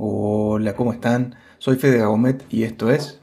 Hola, ¿cómo están? Soy Fede Gomet y esto es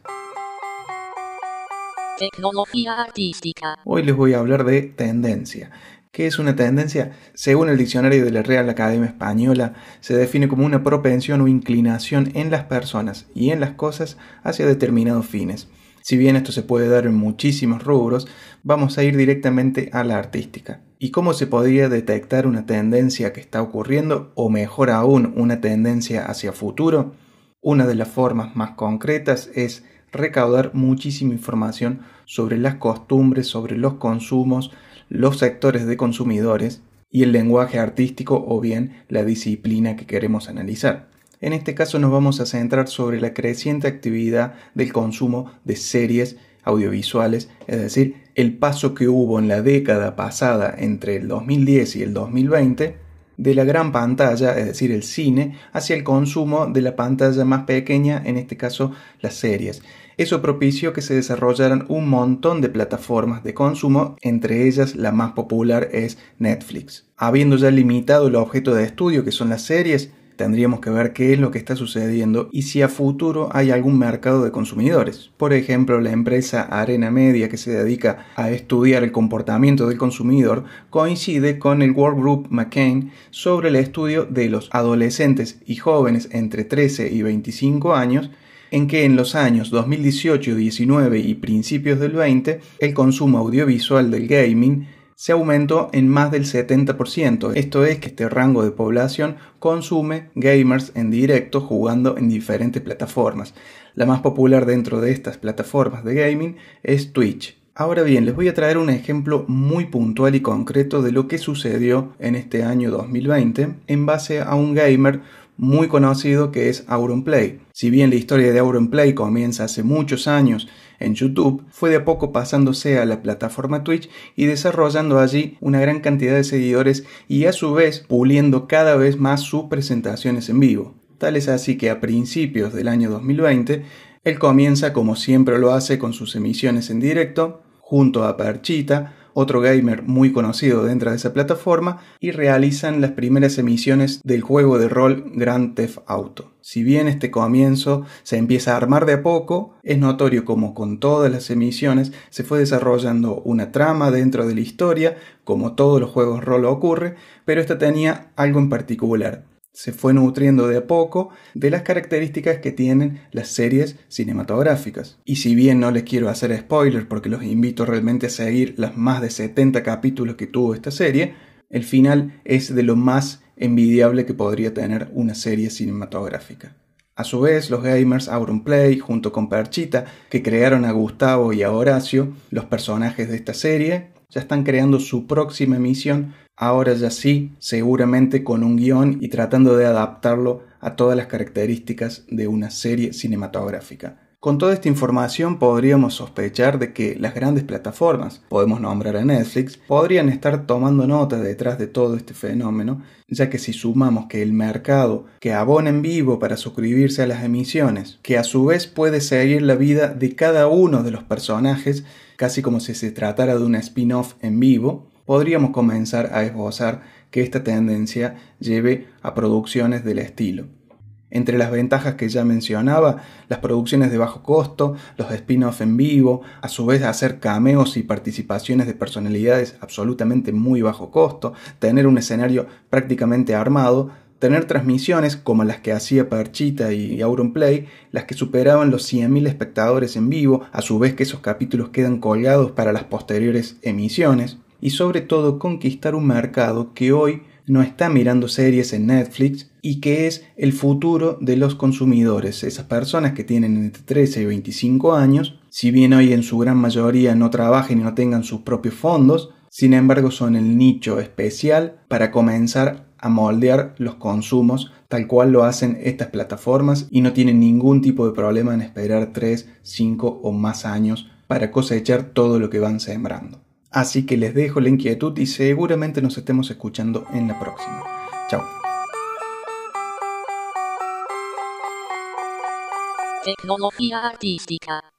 Tecnología artística. Hoy les voy a hablar de tendencia. ¿Qué es una tendencia? Según el diccionario de la Real Academia Española, se define como una propensión o inclinación en las personas y en las cosas hacia determinados fines. Si bien esto se puede dar en muchísimos rubros, vamos a ir directamente a la artística. ¿Y cómo se podría detectar una tendencia que está ocurriendo o mejor aún una tendencia hacia futuro? Una de las formas más concretas es recaudar muchísima información sobre las costumbres, sobre los consumos, los sectores de consumidores y el lenguaje artístico o bien la disciplina que queremos analizar. En este caso nos vamos a centrar sobre la creciente actividad del consumo de series audiovisuales, es decir, el paso que hubo en la década pasada entre el 2010 y el 2020 de la gran pantalla, es decir, el cine, hacia el consumo de la pantalla más pequeña, en este caso las series. Eso propició que se desarrollaran un montón de plataformas de consumo, entre ellas la más popular es Netflix. Habiendo ya limitado el objeto de estudio que son las series, tendríamos que ver qué es lo que está sucediendo y si a futuro hay algún mercado de consumidores. Por ejemplo, la empresa Arena Media que se dedica a estudiar el comportamiento del consumidor coincide con el Workgroup McCain sobre el estudio de los adolescentes y jóvenes entre 13 y 25 años en que en los años 2018, 19 y principios del 20 el consumo audiovisual del gaming se aumentó en más del 70%. Esto es que este rango de población consume gamers en directo jugando en diferentes plataformas. La más popular dentro de estas plataformas de gaming es Twitch. Ahora bien, les voy a traer un ejemplo muy puntual y concreto de lo que sucedió en este año 2020 en base a un gamer muy conocido que es Auronplay. Si bien la historia de Auronplay comienza hace muchos años en YouTube, fue de a poco pasándose a la plataforma Twitch y desarrollando allí una gran cantidad de seguidores y a su vez puliendo cada vez más sus presentaciones en vivo. Tal es así que a principios del año 2020, él comienza como siempre lo hace con sus emisiones en directo, junto a Perchita, otro gamer muy conocido dentro de esa plataforma, y realizan las primeras emisiones del juego de rol Grand Theft Auto. Si bien este comienzo se empieza a armar de a poco, es notorio como con todas las emisiones se fue desarrollando una trama dentro de la historia, como todos los juegos rol ocurre, pero esta tenía algo en particular se fue nutriendo de a poco de las características que tienen las series cinematográficas. Y si bien no les quiero hacer spoilers porque los invito realmente a seguir las más de 70 capítulos que tuvo esta serie, el final es de lo más envidiable que podría tener una serie cinematográfica. A su vez, los gamers Auronplay, junto con Perchita, que crearon a Gustavo y a Horacio, los personajes de esta serie, ya están creando su próxima emisión ahora ya sí, seguramente con un guion y tratando de adaptarlo a todas las características de una serie cinematográfica. Con toda esta información podríamos sospechar de que las grandes plataformas, podemos nombrar a Netflix, podrían estar tomando nota detrás de todo este fenómeno, ya que si sumamos que el mercado que abona en vivo para suscribirse a las emisiones, que a su vez puede seguir la vida de cada uno de los personajes, casi como si se tratara de una spin-off en vivo, podríamos comenzar a esbozar que esta tendencia lleve a producciones del estilo. Entre las ventajas que ya mencionaba, las producciones de bajo costo, los spin-off en vivo, a su vez hacer cameos y participaciones de personalidades absolutamente muy bajo costo, tener un escenario prácticamente armado, tener transmisiones como las que hacía Perchita y Auronplay, las que superaban los 100.000 espectadores en vivo, a su vez que esos capítulos quedan colgados para las posteriores emisiones, y sobre todo conquistar un mercado que hoy no está mirando series en Netflix y que es el futuro de los consumidores, esas personas que tienen entre 13 y 25 años, si bien hoy en su gran mayoría no trabajen y no tengan sus propios fondos, sin embargo son el nicho especial para comenzar a moldear los consumos tal cual lo hacen estas plataformas y no tienen ningún tipo de problema en esperar 3, 5 o más años para cosechar todo lo que van sembrando. Así que les dejo la inquietud y seguramente nos estemos escuchando en la próxima. Chao. Tecnología artística.